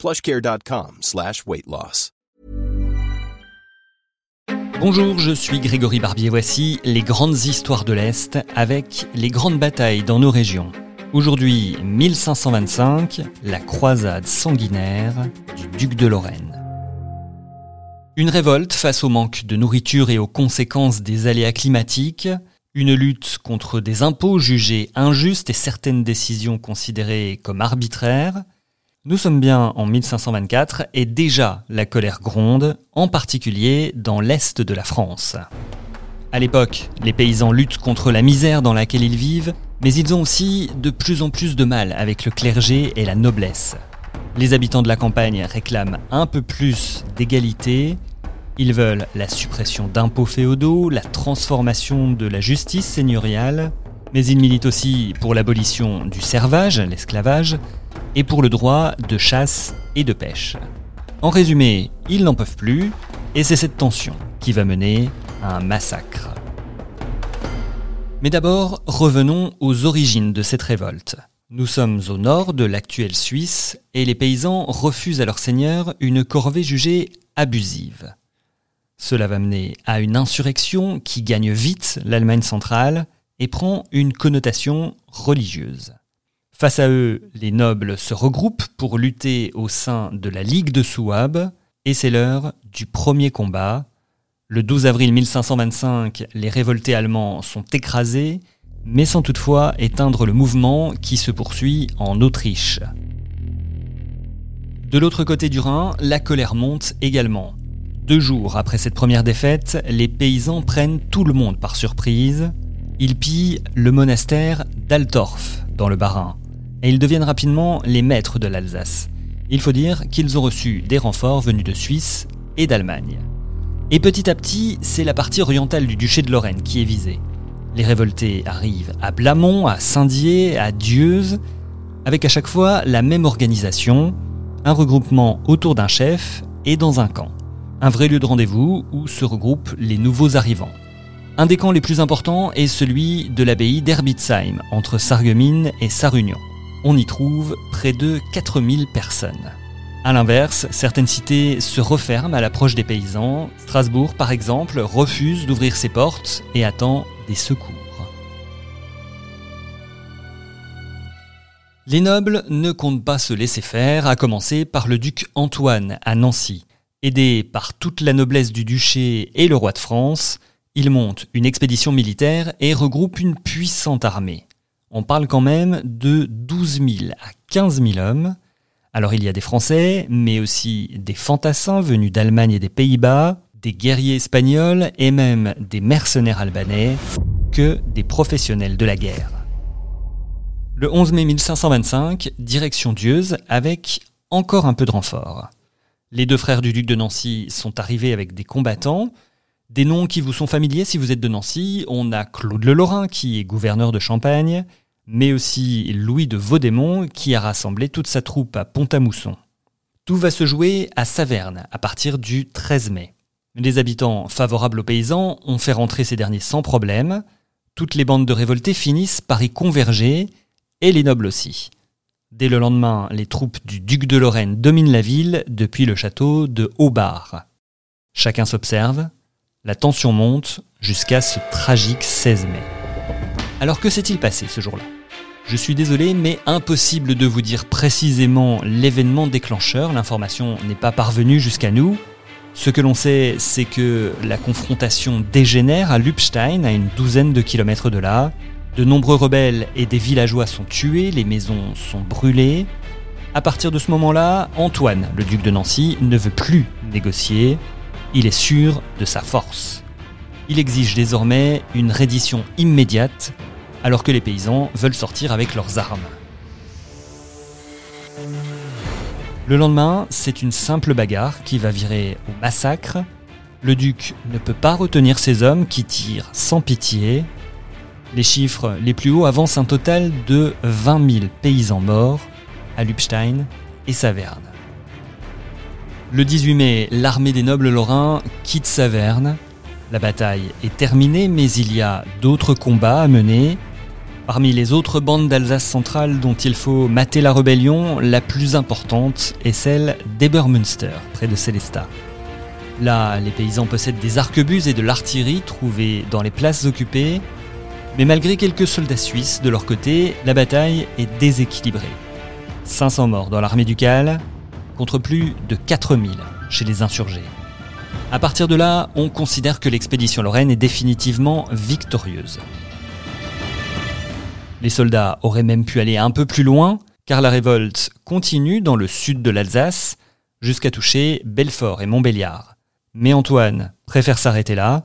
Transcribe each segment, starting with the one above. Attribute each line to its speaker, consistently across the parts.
Speaker 1: plushcare.com slash.
Speaker 2: Bonjour, je suis Grégory Barbier. Voici les grandes histoires de l'Est avec les grandes batailles dans nos régions. Aujourd'hui, 1525, la croisade sanguinaire du duc de Lorraine. Une révolte face au manque de nourriture et aux conséquences des aléas climatiques, une lutte contre des impôts jugés injustes et certaines décisions considérées comme arbitraires, nous sommes bien en 1524 et déjà la colère gronde, en particulier dans l'est de la France. À l'époque, les paysans luttent contre la misère dans laquelle ils vivent, mais ils ont aussi de plus en plus de mal avec le clergé et la noblesse. Les habitants de la campagne réclament un peu plus d'égalité, ils veulent la suppression d'impôts féodaux, la transformation de la justice seigneuriale, mais ils militent aussi pour l'abolition du servage, l'esclavage, et pour le droit de chasse et de pêche. En résumé, ils n'en peuvent plus, et c'est cette tension qui va mener à un massacre. Mais d'abord, revenons aux origines de cette révolte. Nous sommes au nord de l'actuelle Suisse, et les paysans refusent à leur seigneur une corvée jugée abusive. Cela va mener à une insurrection qui gagne vite l'Allemagne centrale et prend une connotation religieuse. Face à eux, les nobles se regroupent pour lutter au sein de la Ligue de Souabe, et c'est l'heure du premier combat. Le 12 avril 1525, les révoltés allemands sont écrasés, mais sans toutefois éteindre le mouvement qui se poursuit en Autriche. De l'autre côté du Rhin, la colère monte également. Deux jours après cette première défaite, les paysans prennent tout le monde par surprise. Ils pillent le monastère d'Altorf, dans le Bas-Rhin et ils deviennent rapidement les maîtres de l'Alsace. Il faut dire qu'ils ont reçu des renforts venus de Suisse et d'Allemagne. Et petit à petit, c'est la partie orientale du duché de Lorraine qui est visée. Les révoltés arrivent à Blamont, à Saint-Dié, à Dieuze, avec à chaque fois la même organisation, un regroupement autour d'un chef et dans un camp. Un vrai lieu de rendez-vous où se regroupent les nouveaux arrivants. Un des camps les plus importants est celui de l'abbaye d'Herbitsheim, entre Sarreguemines et Sarunion on y trouve près de 4000 personnes. A l'inverse, certaines cités se referment à l'approche des paysans. Strasbourg, par exemple, refuse d'ouvrir ses portes et attend des secours. Les nobles ne comptent pas se laisser faire, à commencer par le duc Antoine à Nancy. Aidé par toute la noblesse du duché et le roi de France, il monte une expédition militaire et regroupe une puissante armée on parle quand même de 12 000 à 15 000 hommes. Alors il y a des Français, mais aussi des fantassins venus d'Allemagne et des Pays-Bas, des guerriers espagnols et même des mercenaires albanais, que des professionnels de la guerre. Le 11 mai 1525, direction Dieuze avec encore un peu de renfort. Les deux frères du duc de Nancy sont arrivés avec des combattants, des noms qui vous sont familiers si vous êtes de Nancy, on a Claude le Lorrain qui est gouverneur de Champagne, mais aussi Louis de Vaudémont qui a rassemblé toute sa troupe à Pont-à-Mousson. Tout va se jouer à Saverne à partir du 13 mai. Les habitants favorables aux paysans ont fait rentrer ces derniers sans problème. Toutes les bandes de révoltés finissent par y converger, et les nobles aussi. Dès le lendemain, les troupes du duc de Lorraine dominent la ville depuis le château de Haubart. Chacun s'observe, la tension monte jusqu'à ce tragique 16 mai. Alors que s'est-il passé ce jour-là? Je suis désolé, mais impossible de vous dire précisément l'événement déclencheur, l'information n'est pas parvenue jusqu'à nous. Ce que l'on sait, c'est que la confrontation dégénère à Lupstein, à une douzaine de kilomètres de là. De nombreux rebelles et des villageois sont tués, les maisons sont brûlées. À partir de ce moment-là, Antoine, le duc de Nancy, ne veut plus négocier. Il est sûr de sa force. Il exige désormais une reddition immédiate, alors que les paysans veulent sortir avec leurs armes. Le lendemain, c'est une simple bagarre qui va virer au massacre. Le duc ne peut pas retenir ses hommes qui tirent sans pitié. Les chiffres les plus hauts avancent un total de 20 000 paysans morts à Lupstein et Saverne. Le 18 mai, l'armée des nobles lorrains quitte Saverne. La bataille est terminée, mais il y a d'autres combats à mener. Parmi les autres bandes d'Alsace centrale dont il faut mater la rébellion, la plus importante est celle d'Ebermünster, près de Célestat. Là, les paysans possèdent des arquebuses et de l'artillerie trouvées dans les places occupées, mais malgré quelques soldats suisses de leur côté, la bataille est déséquilibrée. 500 morts dans l'armée ducale, contre plus de 4000 chez les insurgés. À partir de là, on considère que l'expédition lorraine est définitivement victorieuse. Les soldats auraient même pu aller un peu plus loin, car la révolte continue dans le sud de l'Alsace, jusqu'à toucher Belfort et Montbéliard. Mais Antoine préfère s'arrêter là.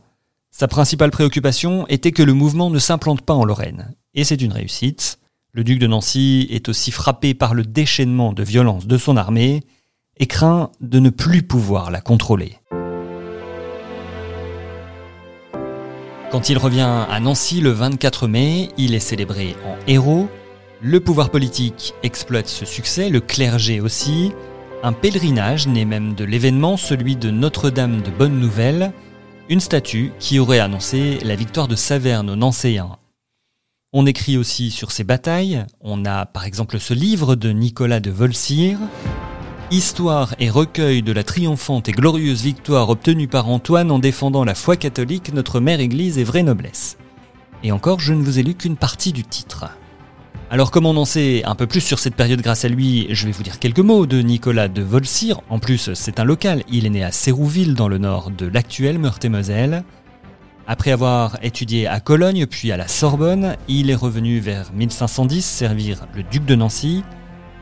Speaker 2: Sa principale préoccupation était que le mouvement ne s'implante pas en Lorraine. Et c'est une réussite. Le duc de Nancy est aussi frappé par le déchaînement de violence de son armée et craint de ne plus pouvoir la contrôler. Quand il revient à Nancy le 24 mai, il est célébré en héros. Le pouvoir politique exploite ce succès, le clergé aussi. Un pèlerinage naît même de l'événement, celui de Notre-Dame de Bonne Nouvelle, une statue qui aurait annoncé la victoire de Saverne aux Nancéens. On écrit aussi sur ces batailles, on a par exemple ce livre de Nicolas de Volsire, Histoire et recueil de la triomphante et glorieuse victoire obtenue par Antoine en défendant la foi catholique, notre mère Église et vraie noblesse. Et encore, je ne vous ai lu qu'une partie du titre. Alors comme on en sait un peu plus sur cette période grâce à lui, je vais vous dire quelques mots de Nicolas de Volsire. En plus, c'est un local, il est né à Sérouville dans le nord de l'actuelle Meurthe-et-Moselle. Après avoir étudié à Cologne puis à la Sorbonne, il est revenu vers 1510 servir le duc de Nancy,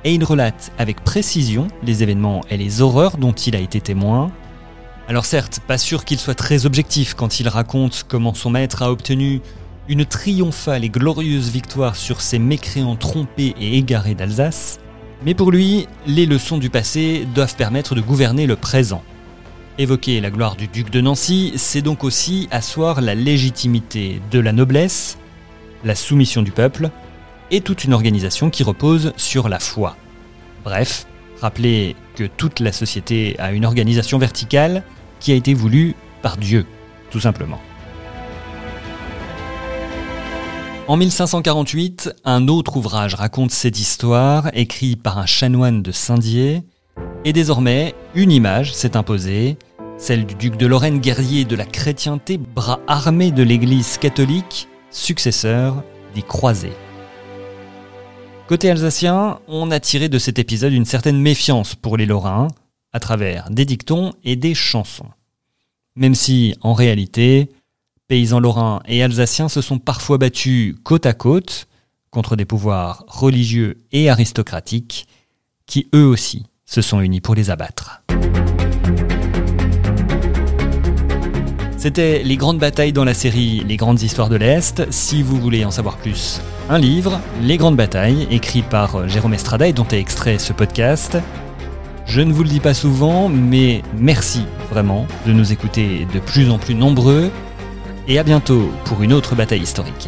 Speaker 2: et il relate avec précision les événements et les horreurs dont il a été témoin. Alors certes, pas sûr qu'il soit très objectif quand il raconte comment son maître a obtenu une triomphale et glorieuse victoire sur ces mécréants trompés et égarés d'Alsace, mais pour lui, les leçons du passé doivent permettre de gouverner le présent. Évoquer la gloire du duc de Nancy, c'est donc aussi asseoir la légitimité de la noblesse, la soumission du peuple, et toute une organisation qui repose sur la foi. Bref, rappelez que toute la société a une organisation verticale qui a été voulue par Dieu, tout simplement. En 1548, un autre ouvrage raconte cette histoire, écrit par un chanoine de Saint-Dié, et désormais, une image s'est imposée, celle du duc de Lorraine guerrier de la chrétienté, bras armé de l'Église catholique, successeur des croisés. Côté alsacien, on a tiré de cet épisode une certaine méfiance pour les Lorrains, à travers des dictons et des chansons. Même si, en réalité, paysans lorrains et alsaciens se sont parfois battus côte à côte contre des pouvoirs religieux et aristocratiques qui eux aussi se sont unis pour les abattre. C'était les grandes batailles dans la série Les grandes histoires de l'Est. Si vous voulez en savoir plus, un livre, Les grandes batailles, écrit par Jérôme Estrada et dont est extrait ce podcast. Je ne vous le dis pas souvent, mais merci vraiment de nous écouter de plus en plus nombreux. Et à bientôt pour une autre bataille historique.